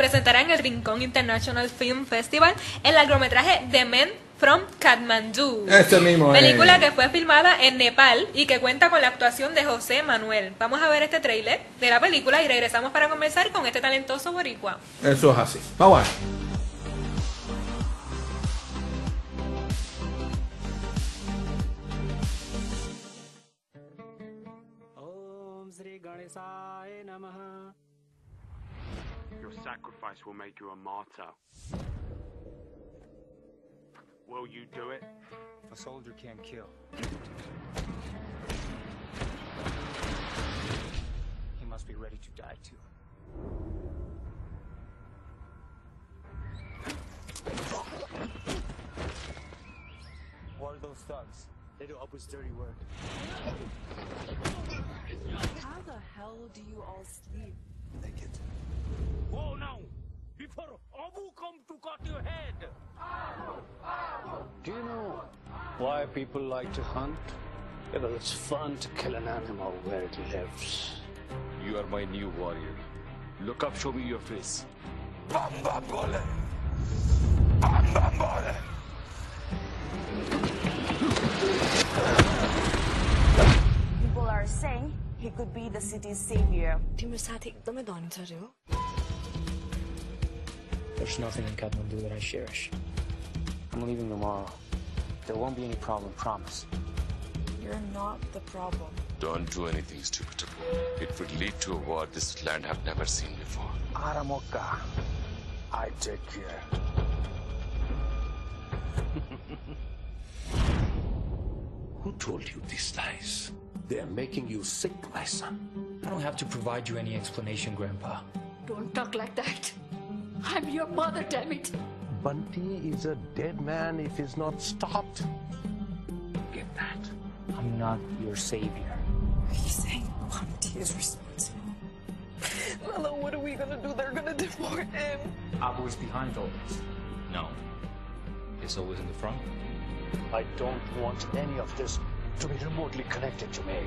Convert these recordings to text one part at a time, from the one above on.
presentará en el Rincón International Film Festival el largometraje The Men from Kathmandu. Este mismo. es. Película que fue filmada en Nepal y que cuenta con la actuación de José Manuel. Vamos a ver este tráiler de la película y regresamos para conversar con este talentoso boricua. Eso es así. Vamos a ver. ॐ श्री गणेशाय नमः Your sacrifice will make you a martyr. Will you do it? A soldier can't kill. He must be ready to die too. What are those thugs? They do Abu's dirty work. How the hell do you all sleep? Whoa, now! Before Abu come to cut your head! Do you know why people like to hunt? Because it's fun to kill an animal where it lives. You are my new warrior. Look up, show me your face. People are saying he could be the city's savior. तिम्रो साथी एकदमै धनी छ अरे हो there's nothing in Kathmandu that I cherish. I'm leaving tomorrow. There won't be any problem, promise. You're not the problem. Don't do anything stupid. It would lead to a war this land have never seen before. Aramoka, I take care. Who told you these lies? They are making you sick, my son. I don't have to provide you any explanation, Grandpa. Don't talk like that. I'm your mother, damn it. Bunty is a dead man if he's not stopped. Get that? I'm not your savior. Are you saying Bunty is responsible? Lala, what are we gonna do? They're gonna deport him. Abu is behind all this. No. He's always in the front. I don't want any of this to be remotely connected to me.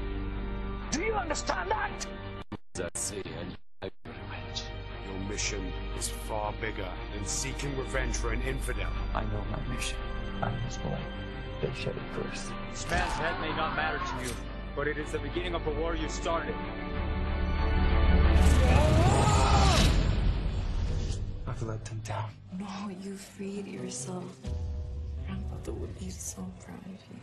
Do you understand that? That's say, Your mission is far bigger than seeking revenge for an infidel. I know my mission. I'm his boy. They said it first. This man's head may not matter to you, but it is the beginning of a war you started. I've let them down. No, you freed yourself. Grandfather would be so proud of you.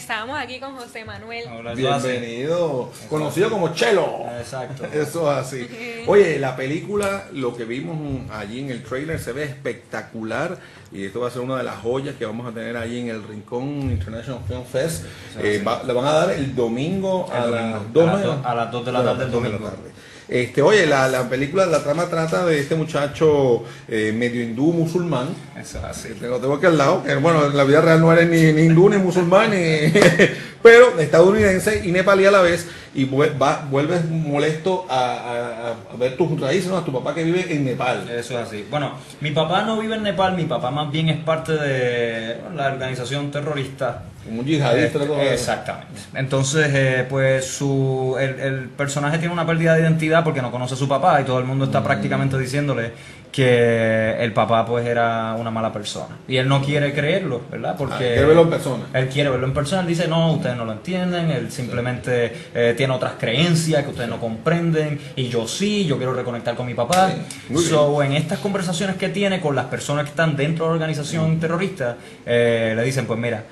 Regresamos aquí con José Manuel. Bienvenido. Conocido como Chelo. Exacto. Eso es así. Oye, la película, lo que vimos allí en el trailer se ve espectacular y esto va a ser una de las joyas que vamos a tener allí en el Rincón International Film Fest. Eh, va- la van a dar el domingo a las domingo, 2 a las do- a las dos de la tarde el dos de la domingo. tarde. Este, oye, la, la película, la trama trata de este muchacho eh, medio hindú musulmán. Eso es así. Lo tengo aquí al lado, que bueno, en la vida real no eres ni, ni hindú ni musulmán, ni- pero estadounidense y nepalí a la vez, y va- vuelves molesto a, a- a ver tus raíces, ¿no? a tu papá que vive en Nepal. Eso es así. Bueno, mi papá no vive en Nepal, mi papá más bien es parte de la organización terrorista. Un yihadista. Cosa- exactamente. Entonces, eh, pues su, el, el personaje tiene una pérdida de identidad porque no conoce a su papá y todo el mundo Mm. está prácticamente diciéndole que el papá pues era una mala persona. Y él no quiere creerlo, ¿verdad? Porque Ah, quiere verlo en persona. Él quiere verlo en persona, él dice, no, ustedes no lo entienden, él simplemente eh, tiene otras creencias que ustedes no comprenden. Y yo sí, yo quiero reconectar con mi papá. muy So, en estas conversaciones que tiene con las personas que están dentro de la organización terrorista, eh, le dicen, pues mira,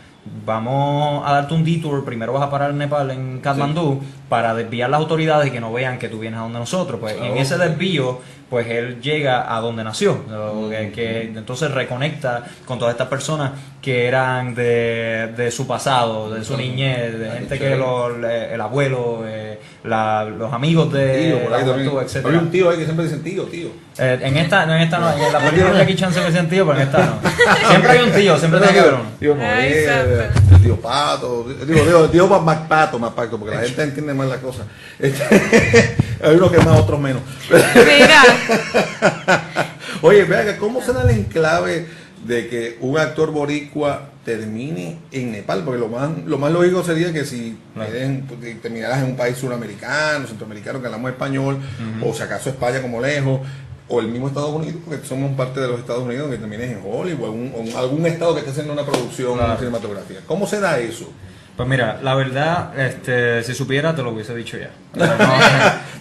vamos a darte un detour, primero vas a parar en Nepal, en Kathmandú, para desviar las autoridades y que no vean que tú vienes a donde nosotros. Pues en ese desvío, pues él llega a donde nació, o que, que entonces reconecta con todas estas personas que eran de, de su pasado, de su niñez, de gente que lo- el abuelo, eh, la- los amigos de Tío, la juventud, etcétera. Había un tío ahí que siempre dicen tío, tío. Eh, en esta, no, en esta no, en la película de Jackie Chan se me dicen tío, pero en esta no. Siempre hay un tío, siempre tiene que haber uno. Tío santo. el tío Pato, digo, digo, tío Pa- Mac Pato, más Pato, porque la gente entiende más la cosa. Este, hay unos que más, otros menos. Mira, Oye, vea, ¿cómo será el enclave de que un actor boricua termine en Nepal? Porque lo más, lo más lógico sería que si eres- pues, terminaras en un país suramericano, centroamericano, que hablamos español, o si acaso España como lejos, o el mismo Estados Unidos, porque somos parte de los Estados Unidos, que termines en Hollywood, o, un- o en algún estado que esté haciendo una producción Claro. cinematográfica. ¿Cómo se da eso? Pues mira, la verdad, este, si supiera te lo hubiese dicho ya. No,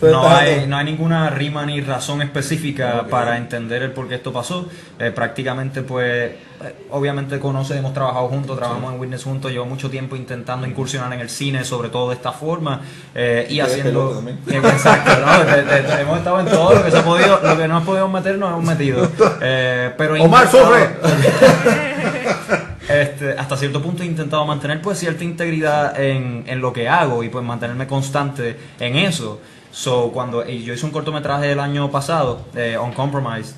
no está- hay, no hay ninguna rima ni razón específica para entender el por qué esto pasó. Eh, prácticamente, pues, eh, obviamente conoce, hemos trabajado juntos, trabajamos en Witness juntos, llevo mucho tiempo intentando incursionar en el cine, sobre todo de esta forma, eh, y haciendo... Eh, Exacto, ¿no? De- de- de- hemos estado en todo lo que se ha podido, lo que no hemos podido meter, nos hemos metido. Pero Omar, sufre. este, hasta cierto punto he intentado mantener pues cierta integridad en, en lo que hago y pues mantenerme constante en eso. So, cuando y yo hice un cortometraje el año pasado, eh, On Compromise,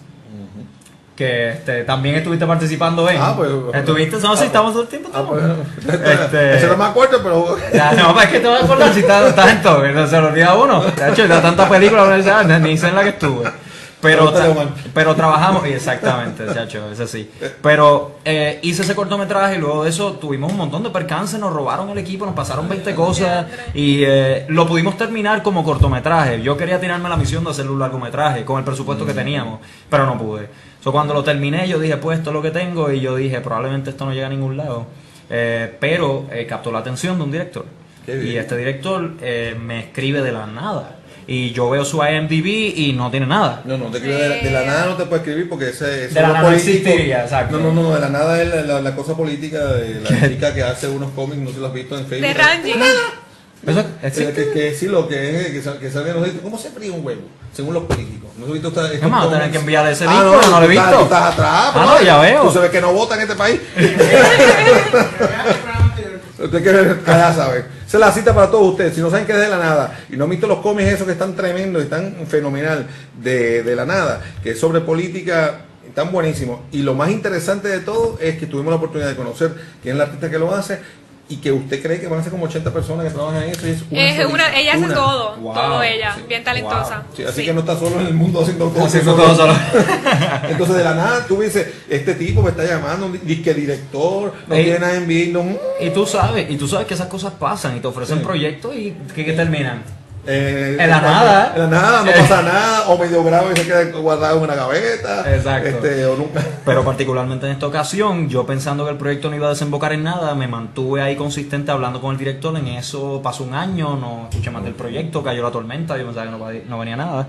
que este, también estuviste participando en. Ah, pues- ¿Estuviste? No, sí, estamos todo el tiempo. Ah, pues, Este- Ese no me acuerdo, pero... Ya, no, pues es que te vas a acordar si estás, estás en todo, que no se lo olvida uno. De hecho, da tanta película, uno dice, ah, ni sé en la que estuve. Pero, tra- pero trabajamos, y exactamente, chacho, ese sí. Pero eh, hice ese cortometraje y luego de eso tuvimos un montón de percances, nos robaron el equipo, nos pasaron 20 cosas y eh, lo pudimos terminar como cortometraje. Yo quería tirarme la misión de hacerle un largometraje con el presupuesto que teníamos, pero no pude. So, cuando lo terminé, yo dije, pues esto es lo que tengo y yo dije, probablemente esto no llega a ningún lado. Eh, pero eh, captó la atención de un director. Y este director eh, me escribe de la nada. Y yo veo su IMDb y no tiene nada. No, no te escribe de, de la nada no te puede escribir porque ese, ese De la lo nada no político. existiría, exacto. No, no, no, no, de la nada es la, la- la cosa política de la chica que hace unos cómics, no sé si lo has visto en Facebook. De Ranji. ¿Eso Que, existe? que, que sí, lo que es que, sal- que los sitios. ¿Cómo se fríe un huevo? Según los políticos. ¿No has visto esta, estos Vamos a tener que enviarle ese Ah, link, pero no lo he tú estás- visto. tú estás atrás, Ah, no, ya veo. Tú sabes que no vota en este país. Usted que ya sabe. Esa es la cita para todos ustedes. Si no saben qué es de la nada y no han visto los cómics esos que están tremendos y están fenomenal de, de la nada, que es sobre política, están buenísimos. Y lo más interesante de todo es que tuvimos la oportunidad de conocer quién es la artista que lo hace y que usted cree que van a ser como 80 personas que trabajan en eso. Y es una, Es una, ella hace una. todo, Wow. todo ella, Sí. bien talentosa. Sí, así Sí. que no está solo en el mundo haciendo todo, Haciendo todo solo. Entonces de la nada tú dices, este tipo me está llamando, disque director, no Ey. tiene nada en vivo, no, Y tú sabes, y tú sabes que esas cosas pasan y te ofrecen Sí. proyectos y que, que terminan. Eh, En la nada. En la nada, no pasa nada, o medio grave y se queda guardado en una gaveta. Exacto. Este, o nunca. Pero particularmente en esta ocasión, yo pensando que el proyecto no iba a desembocar en nada, me mantuve ahí consistente hablando con el director. En eso pasó un año, no escuché más del proyecto, cayó la tormenta, yo pensaba que no venía nada.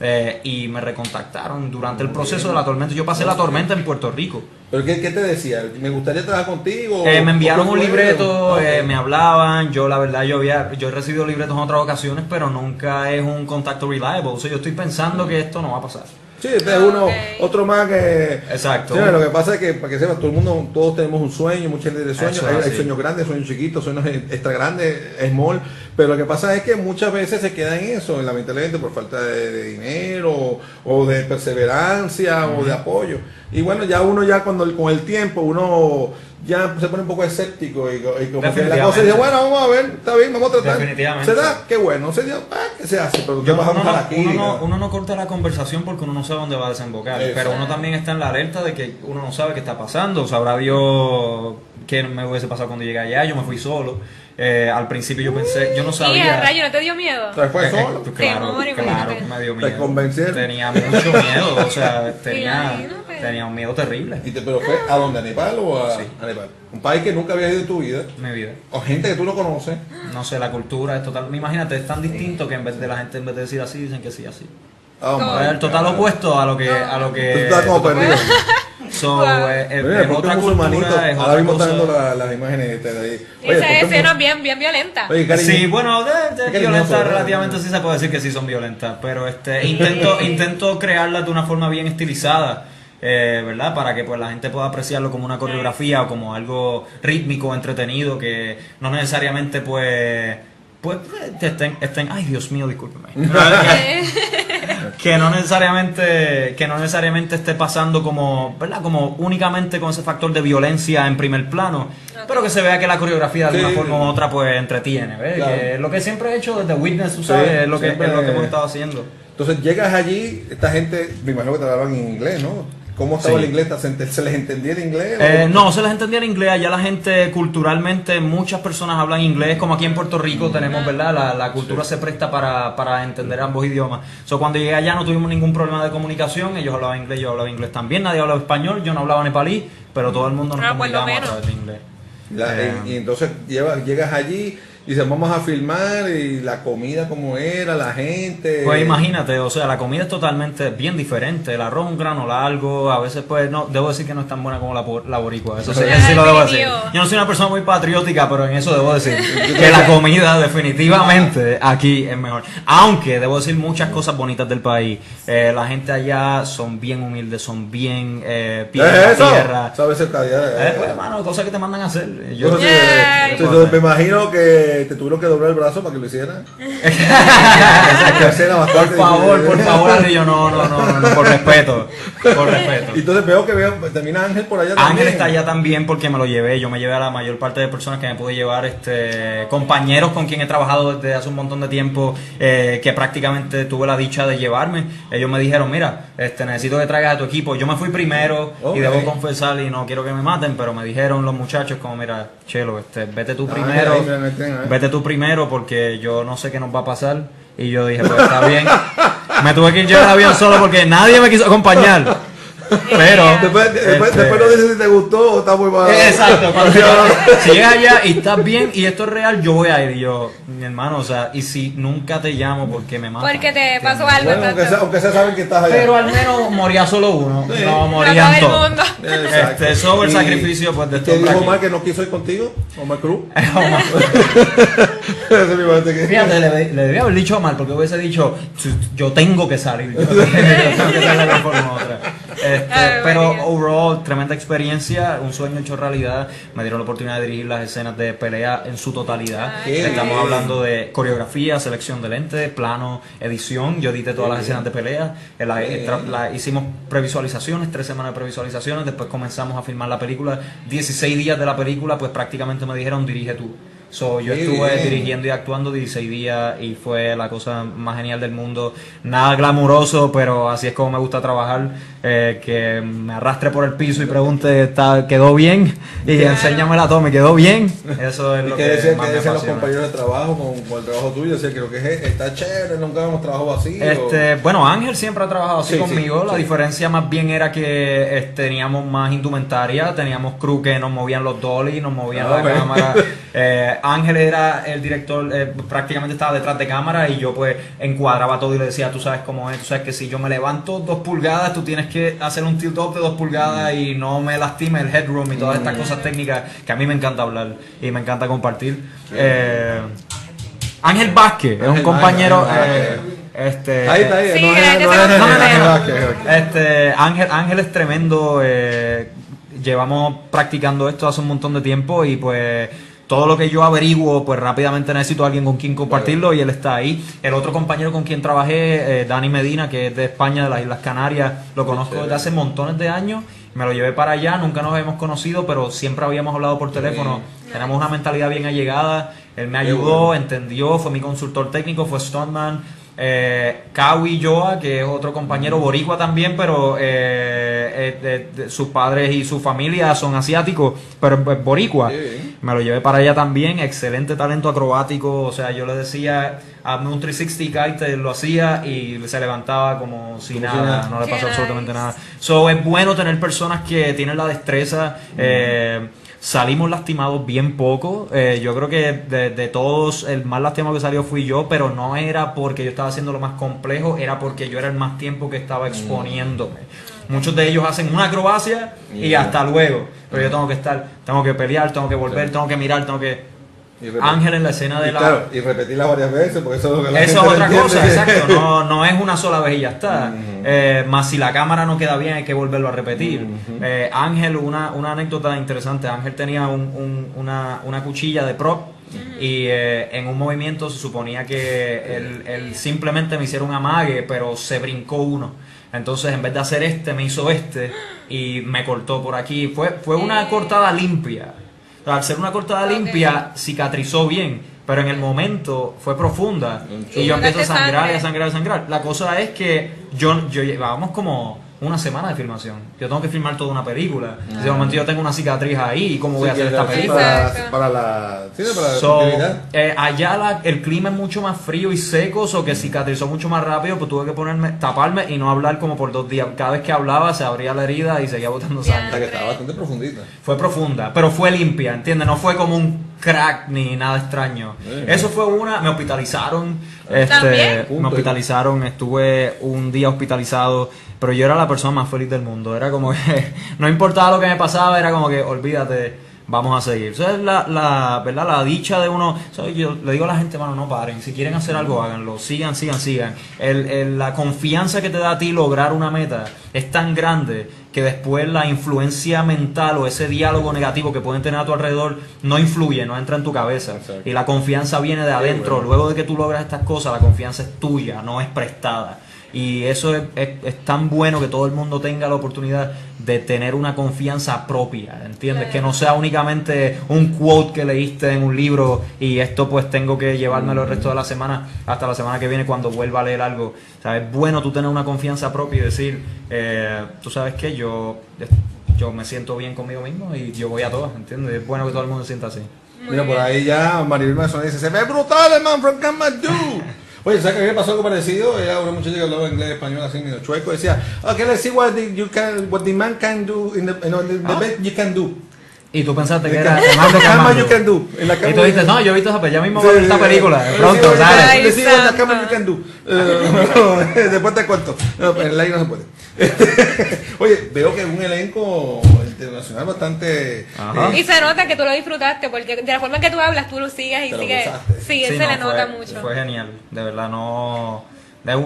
Eh, y me recontactaron durante el proceso de la tormenta. Yo pasé la tormenta en Puerto Rico. ¿Pero qué, qué te decía? ¿Me gustaría trabajar contigo? Eh, me enviaron ¿O un libreto, Ok. eh, me hablaban, yo la verdad yo había, yo he recibido libretos en otras ocasiones, pero nunca es un contacto reliable. O sea, yo estoy pensando que esto no va a pasar. Sí, este es uno, otro más que... Exacto. Sí, lo que pasa es que, para que sepas, todo el mundo, todos tenemos un sueño, mucha gente tiene sueños, hay, hay sueños grandes, sueños chiquitos, sueños extra grandes, small, pero lo que pasa es que muchas veces se queda en eso, lamentablemente por falta de, de dinero, o de perseverancia, o de apoyo. Y bueno, ya uno ya cuando el- con el tiempo, uno ya se pone un poco escéptico y, y como que la cosa dice, bueno, vamos a ver, está bien, vamos a tratar. Definitivamente. ¿Se da? Qué bueno, se dio, ah, que se hace, pero ¿qué Yo- uno, no, la uno, no, uno no corta la conversación porque uno no sabe dónde va a desembocar. Pero uno también está en la alerta de que uno no sabe qué está pasando. Sabrá Dios qué me hubiese pasado cuando llegué allá. Yo me fui solo. Eh, al principio yo pensé, yo no Y a sabía. rayo, ¿no te dio miedo? ¿Se fue Eh, solo? eh, claro, Temor, claro que me dio Te miedo. convencieron. Tenía mucho miedo, o sea, tenía, Imagínate. tenía un miedo terrible. ¿Y te, ¿Pero fue a dónde? ¿A Nepal o a, Sí. a Nepal? Un país que nunca habías ido en tu vida, Mi vida. o gente que tú no conoces. No sé, la cultura es total. Imagínate, es tan distinto que en vez de la gente, en vez de decir así, dicen que sí, así. Oh, Es el total God. opuesto a lo que. A lo Tú que estás como perdido. So, Wow. eh, eh, es otra cultura, es Ahora mismo está cosa. dando la- las imágenes de ahí. Y esa escena bien, bien violenta. Oye, cariño. Sí, bueno, de, de ¿verdad? relativamente sí se puede decir que sí son violentas, pero este intento intento crearlas de una forma bien estilizada, eh, ¿verdad? Para que pues la gente pueda apreciarlo como una coreografía o como algo rítmico, entretenido, que no necesariamente pues pues estén, estén ay Dios mío, discúlpeme. que no necesariamente que no necesariamente esté pasando como verdad como únicamente con ese factor de violencia en primer plano pero que se vea que la coreografía de Sí. una forma u otra pues entretiene ¿ves? Claro. que es lo que siempre he hecho desde Witness tú sabes Sí, es lo que siempre- es lo que hemos estado haciendo Entonces llegas allí, esta gente, me imagino que te hablaban en inglés, ¿no? ¿Cómo estaba Sí. el inglés? ¿Se, les entendía el inglés? o- Eh, no, se les entendía en inglés. Allá la gente, culturalmente, muchas personas hablan inglés, como aquí en Puerto Rico tenemos, ¿verdad? La, la cultura se presta para, para entender ambos idiomas. So, cuando llegué allá no tuvimos ningún problema de comunicación. Ellos hablaban inglés, yo hablaba inglés también. Nadie hablaba español, yo no hablaba nepalí, pero todo el mundo nos Ah, comunicábamos a menos. través de inglés. La- Eh. y, y entonces lleva- llegas allí y dices, vamos a filmar y la comida como era, la gente. Pues imagínate, o sea, la comida es totalmente bien diferente. El arroz es un grano largo, a veces pues no, debo decir que no es tan buena como la, la boricua. Eso sí, eso sí lo debo decir. Yo no soy una persona muy patriótica, pero en eso debo decir que la comida definitivamente aquí es mejor. Aunque debo decir muchas cosas bonitas del país. Eh, la gente allá son bien humildes, son bien eh, ¿Qué pies en es la eso? tierra. ¿Sabes el Eh, pues, hermano, cosas que te mandan a hacer. Yo, entonces, me imagino que te tuvieron que doblar el brazo para que lo hicieran. por favor, por favor, Arrillo, no, no, no, no, no, por respeto, por respeto. Y entonces veo que veo, termina Ángel por allá también. Ángel está allá también porque me lo llevé. Yo me llevé a la mayor parte de personas que me pude llevar, este, compañeros con quien he trabajado desde hace un montón de tiempo, eh, que prácticamente tuve la dicha de llevarme. Ellos me dijeron, mira, este, necesito que traigas a tu equipo. Yo me fui primero y debo confesar y no quiero que me maten, pero me dijeron los muchachos como, mira, Chelo, este, vete tú Ángel primero, el tren, ¿eh? Vete tú primero porque yo no sé qué nos va a pasar. Y yo dije, pues está bien. Me tuve que ir yo avión solo porque nadie me quiso acompañar. Pero Después, después, este, después no dices si te gustó o está muy mal. Exacto, cuando llegas- si llegas allá y estás bien y esto es real, yo voy a ir. Y yo, mi hermano, o sea, y si nunca te llamo porque me matan. Porque te pasó algo. Bueno, aunque sea, exacto. aunque sea saben que estás allá. Pero al menos moría solo uno, Sí. no No morían todo el todos. Este, eso el sacrificio pues de ¿y estar ¿Te dijo aquí. Omar que no quiso ir contigo? Omar Cruz. Omar. Ese es mi parte que- Fíjate, le, le debía haber dicho mal porque hubiese dicho, yo tengo que salir, yo tengo que salir de otra. Este, Ay, pero María. overall, tremenda experiencia, un sueño hecho realidad. Me dieron la oportunidad de dirigir las escenas de pelea en su totalidad. Estamos bien. hablando de coreografía, selección de lentes, plano, edición. Yo edité todas las escenas de pelea. Eh, la- bien. la- hicimos previsualizaciones, tres semanas de previsualizaciones. Después comenzamos a filmar la película. 16 días de la película, pues prácticamente me dijeron dirige tú. So, yo estuve bien. dirigiendo y actuando 16 días y fue la cosa más genial del mundo. Nada glamuroso, pero así es como me gusta trabajar. eh, que me arrastre por el piso y pregunte, ¿está, ¿quedó bien? Y Claro. enséñame la toma, ¿quedó bien? Eso es ¿Y lo que, decían, más me decían los compañeros de trabajo con, con el trabajo tuyo? Decían que lo que es, está chévere, nunca hemos trabajado así. o- Este, bueno, Ángel siempre ha trabajado así Sí, conmigo. sí, la sí. diferencia más bien era que este, teníamos más indumentaria, teníamos crew que nos movían los dolly, nos movían Ah, la bueno. cámara. Eh, Ángel era el director, eh, prácticamente estaba detrás de cámara y yo pues encuadraba todo y le decía, tú sabes cómo es, tú sabes que si yo me levanto dos pulgadas, tú tienes que hacer un tilt up de dos pulgadas y no me lastime el headroom y todas estas Mm. cosas técnicas que a mí me encanta hablar y me encanta compartir. Eh, Ángel Vázquez es un compañero... Eh, este, Ahí está, ahí. Sí, no es, no es, no ok. este, Ángel, Ángel es tremendo. eh, llevamos practicando esto hace un montón de tiempo y pues todo lo que yo averiguo, pues rápidamente necesito a alguien con quien compartirlo y él está ahí. El otro compañero con quien trabajé, eh, Dani Medina, que es de España, de las Islas Canarias, lo conozco desde hace montones de años. Me lo llevé para allá, nunca nos habíamos conocido, pero siempre habíamos hablado por teléfono. Tenemos una mentalidad bien allegada. Él me ayudó, entendió, fue mi consultor técnico, fue Stoneman. Eh, Kawi Joa, que es otro compañero boricua también, pero eh, eh, de- de- sus padres y su familia son asiáticos, pero es boricua. Me lo llevé para allá también, excelente talento acrobático, o sea, yo le decía, hazme un 360 kite, lo hacía y se levantaba como si nada, no le pasó absolutamente nada. So, es bueno tener personas que tienen la destreza. eh, salimos lastimados bien poco. eh, yo creo que de, de todos, el más lastimado que salió fui yo, pero no era porque yo estaba haciendo lo más complejo, era porque yo era el más tiempo que estaba exponiéndome. Muchos de ellos hacen una acrobacia y hasta luego. Pero yo tengo que estar, tengo que pelear, tengo que volver, tengo que mirar, tengo que... Ángel en la escena de y la... claro, y repetirla varias veces, porque eso es lo que la Eso es gente no otra entiende. cosa, exacto. No, no es una sola vez y ya está. Eh, más si la cámara no queda bien, hay que volverlo a repetir. Eh, Ángel, una, una anécdota interesante. Ángel tenía un- un- una, una cuchilla de prop Y eh, en un movimiento se suponía que él, él simplemente me hiciera un amague, pero se brincó uno. Entonces, en vez de hacer este, me hizo este y me cortó por aquí. Fue, fue una cortada limpia. Al ser una cortada limpia, cicatrizó bien, pero en el momento fue profunda. Y yo empiezo a sangrar y a sangrar y a sangrar. La cosa es que yo, yo llevábamos como una semana de filmación. Yo tengo que filmar toda una película. Y de momento yo tengo una cicatriz ahí, ¿y cómo voy a hacer esta película? Para, para la, sí, para la So, eh, allá la- el clima es mucho más frío y seco, o que cicatrizó mucho más rápido, pues tuve que ponerme, taparme y no hablar como por dos días. Cada vez que hablaba se abría la herida y seguía botando O sangre. sea, que estaba bastante profundita. Fue profunda, pero fue limpia, ¿entiendes? No fue como un crack ni nada extraño. Bien. Eso fue una, me hospitalizaron, este, ¿También? me hospitalizaron, estuve un día hospitalizado, pero yo era la persona más feliz del mundo. Era como que no importaba lo que me pasaba, era como que olvídate. Vamos a seguir. Eso es la, la, ¿verdad? la dicha de uno. ¿sabes? Yo le digo a la gente, mano, no paren. Si quieren hacer algo, háganlo. Sigan, sigan, sigan. El, el- la confianza que te da a ti lograr una meta es tan grande que después la influencia mental o ese diálogo negativo que pueden tener a tu alrededor no influye, no entra en tu cabeza. Y la confianza viene de adentro. Luego de que tú logras estas cosas, la confianza es tuya, no es prestada. Y eso es, es- es tan bueno que todo el mundo tenga la oportunidad de tener una confianza propia, ¿entiendes? Que no sea únicamente un quote que leíste en un libro y esto pues tengo que llevármelo el resto de la semana hasta la semana que viene cuando vuelva a leer algo. O sea, es bueno tú tener una confianza propia y decir, eh, tú sabes que yo, yo me siento bien conmigo mismo y yo voy a todas, ¿entiendes? Es bueno que todo el mundo se sienta así. Mira, por ahí ya Maribel Mason dice, se ve brutal man from Kathmandu. Oye, ¿sabes me pasó algo parecido? Era una muchacha que hablaba inglés, español, así medio chueco, decía, okay, let's see what the, you can, what the man can do, in the, no, the, the best you can do. Y tú pensaste que era camera Kathmandu. you can do. En la Y cama tú you dices, no, yo he visto esa, ya mismo voy a ver esta película, de pronto, ¿sabes? Sí, Santa. la cámara you can do. Eh, Después te cuento. No, pero en el aire no se puede. Oye, veo que es un elenco internacional bastante... Ajá. Y se nota que tú lo disfrutaste, porque de la forma en que tú hablas, tú lo sigues y sigues. Sí, Sí, se no, le fue- nota mucho. Fue genial, de verdad, no...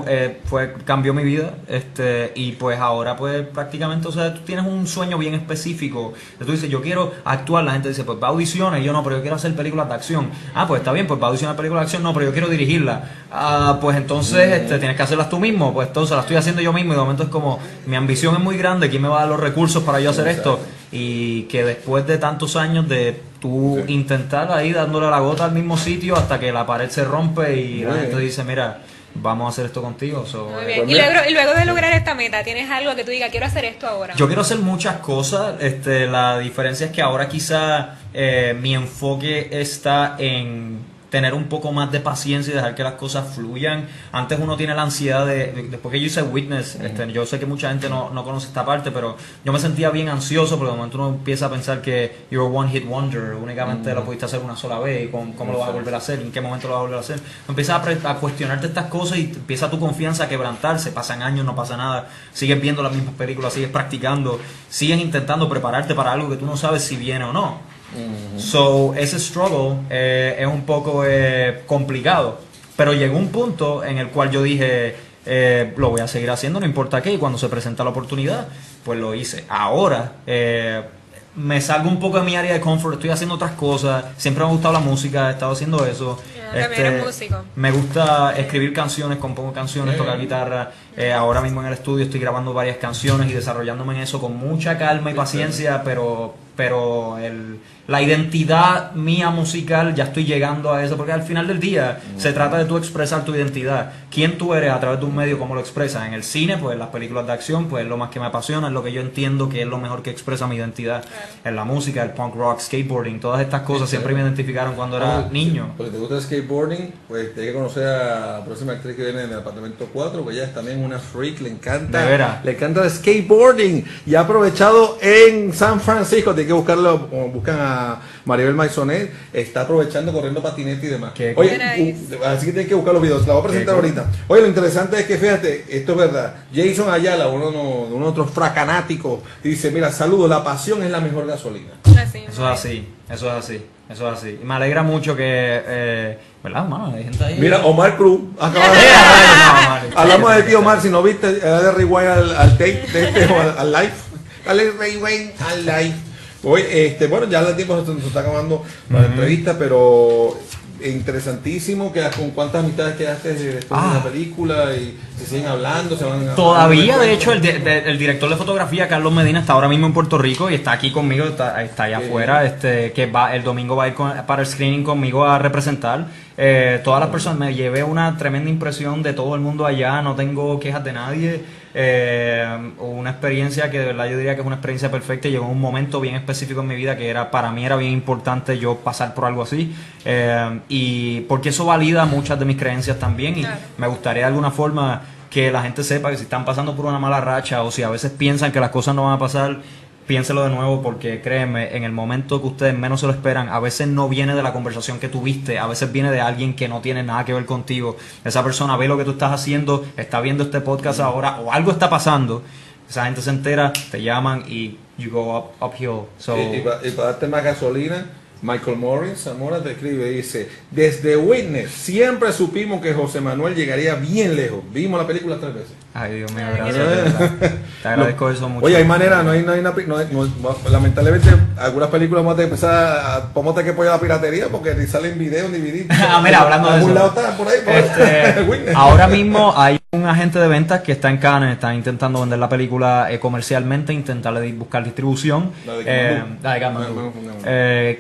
eh, fue, cambió mi vida este y pues ahora pues prácticamente, o sea, tú tienes un sueño bien específico. Tú dices, yo quiero actuar, la gente dice, pues va a audiciones, y yo no, pero yo quiero hacer películas de acción. Ah, pues está bien, pues va a audicionar películas de acción, no, pero yo quiero dirigirla. Ah, pues entonces este, tienes que hacerlas tú mismo, pues entonces las estoy haciendo yo mismo y de momento es como, mi ambición es muy grande, ¿quién me va a dar los recursos para yo hacer esto? Y que después de tantos años de tú intentar ahí dándole la gota al mismo sitio hasta que la pared se rompe y la gente bien. dice, mira, vamos a hacer esto contigo. So, Muy eh, bien. Pues Y luego, y luego de lograr esta meta, ¿tienes algo que tú digas, quiero hacer esto ahora? Yo quiero hacer muchas cosas. Este, la diferencia es que ahora quizá eh, mi enfoque está en tener un poco más de paciencia y dejar que las cosas fluyan. Antes uno tiene la ansiedad de, de- después que yo hice Witness, este, yo sé que mucha gente no, no conoce esta parte, pero yo me sentía bien ansioso porque de momento uno empieza a pensar que you're a one hit wonder, únicamente lo pudiste hacer una sola vez, y con- ¿cómo lo vas a volver a hacer? ¿En qué momento lo vas a volver a hacer? Empiezas a, a cuestionarte estas cosas y empieza tu confianza a quebrantarse, pasan años, no pasa nada, sigues viendo las mismas películas, sigues practicando, sigues intentando prepararte para algo que tú no sabes si viene o no. So, ese struggle eh, es un poco eh, complicado. Pero llegó un punto en el cual yo dije, eh, lo voy a seguir haciendo, no importa qué. Y cuando se presenta la oportunidad, pues lo hice. Ahora, eh, me salgo un poco de mi área de confort, estoy haciendo otras cosas. Siempre me ha gustado la música, he estado haciendo eso. También eres músico. Me gusta escribir canciones, compongo canciones, tocar guitarra. Eh, ahora mismo en el estudio estoy grabando varias canciones y desarrollándome en eso con mucha calma y paciencia, pero, pero el, la identidad mía musical ya estoy llegando a eso, porque al final del día se trata de tú expresar tu identidad. ¿Quién tú eres a través de un medio, cómo lo expresas? En el cine, pues las películas de acción, pues es lo más que me apasiona, es lo que yo entiendo que es lo mejor que expresa mi identidad. En la música, el punk rock, skateboarding, todas estas cosas siempre me identificaron cuando era Ah, niño. Porque te gusta el skateboarding, pues tienes que conocer a la próxima actriz que viene en el apartamento 4, que ella es también una freak, le encanta. Le encanta el skateboarding y ha aprovechado en San Francisco, tiene que buscarlo, como buscan a Maribel Maisonet, está aprovechando corriendo patinete y demás. Qué Oye, u- así que tienen que buscar los videos, la voy a presentar ahorita. Oye, lo interesante es que fíjate, esto es verdad. Jason Ayala, uno de uno de otros fracanáticos, dice, mira, saludos, la pasión es la mejor gasolina. Así, Eso es así, eso es así, eso es así. Y me alegra mucho que, eh, ¿verdad, mano? Hay gente ahí. Mira, Omar Cruz acaba de... No, Omar. Hablamos de ti, Omar, si no viste, dale rewind al, al tape de este o al, al live. Dale rewind al live. Hoy, este, bueno, ya el tiempo se nos está acabando la entrevista, pero interesantísimo que con cuántas amistades quedaste después de Ah. la película y se siguen hablando, se van Todavía, de hecho, el, de- el director de fotografía, Carlos Medina, está ahora mismo en Puerto Rico y está aquí conmigo, está, está allá afuera, este, que va el domingo va a ir con- para el screening conmigo a representar. Eh, todas las personas, me llevé una tremenda impresión de todo el mundo allá, no tengo quejas de nadie. Eh, una experiencia que de verdad yo diría que es una experiencia perfecta. y Llegó un momento bien específico en mi vida que era para mí era bien importante yo pasar por algo así. Eh, y porque eso valida muchas de mis creencias también. Y me gustaría de alguna forma que la gente sepa que si están pasando por una mala racha o si a veces piensan que las cosas no van a pasar, piénselo de nuevo porque créeme, en el momento que ustedes menos se lo esperan, a veces no viene de la conversación que tuviste, a veces viene de alguien que no tiene nada que ver contigo. Esa persona ve lo que tú estás haciendo, está viendo este podcast ahora o algo está pasando. Esa gente se entera, te llaman y you go up, uphill. So, Y, y pa- y para darte más gasolina, Michael Morris, Zamora te escribe y dice, desde Witness siempre supimos que José Manuel llegaría bien lejos. Vimos la película tres veces. ay Dios mío, gracias. Te agradezco eso mucho. Oye, hay manera, no hay, no hay una, no hay- no- no- lamentablemente algunas películas vamos a tener que empezar a, vamos a tener que apoyar la piratería porque ni salen videos ni DVD. Ah, mira, hablando de Algún eso. lado está por ahí, por Este, ahora mismo hay un agente de ventas que está en Cannes, está intentando vender la película eh, comercialmente, intentarle di- buscar distribución. La de Eh, la de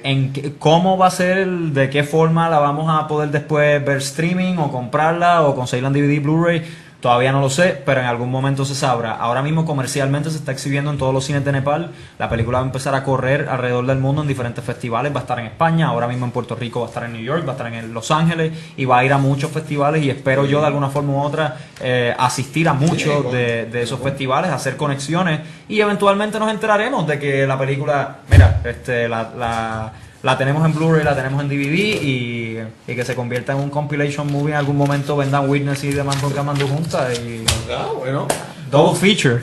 en qué- ¿Cómo va a ser? ¿De qué forma la vamos a poder después ver streaming o comprarla o conseguirla en DVD, Blu-ray? Todavía no lo sé, pero en algún momento se sabrá. Ahora mismo comercialmente se está exhibiendo en todos los cines de Nepal. La película va a empezar a correr alrededor del mundo en diferentes festivales. Va a estar en España, ahora mismo en Puerto Rico, va a estar en New York, va a estar en Los Ángeles y va a ir a muchos festivales y espero yo de alguna forma u otra eh, asistir a muchos de esos festivales, hacer conexiones y eventualmente nos enteraremos de que la película, mira, este, la, la, la tenemos en Blu-ray, la tenemos en DVD y, y que se convierta en un compilation movie en algún momento vendan Witness y demás con Kamandu juntas y Ah, bueno. double feature.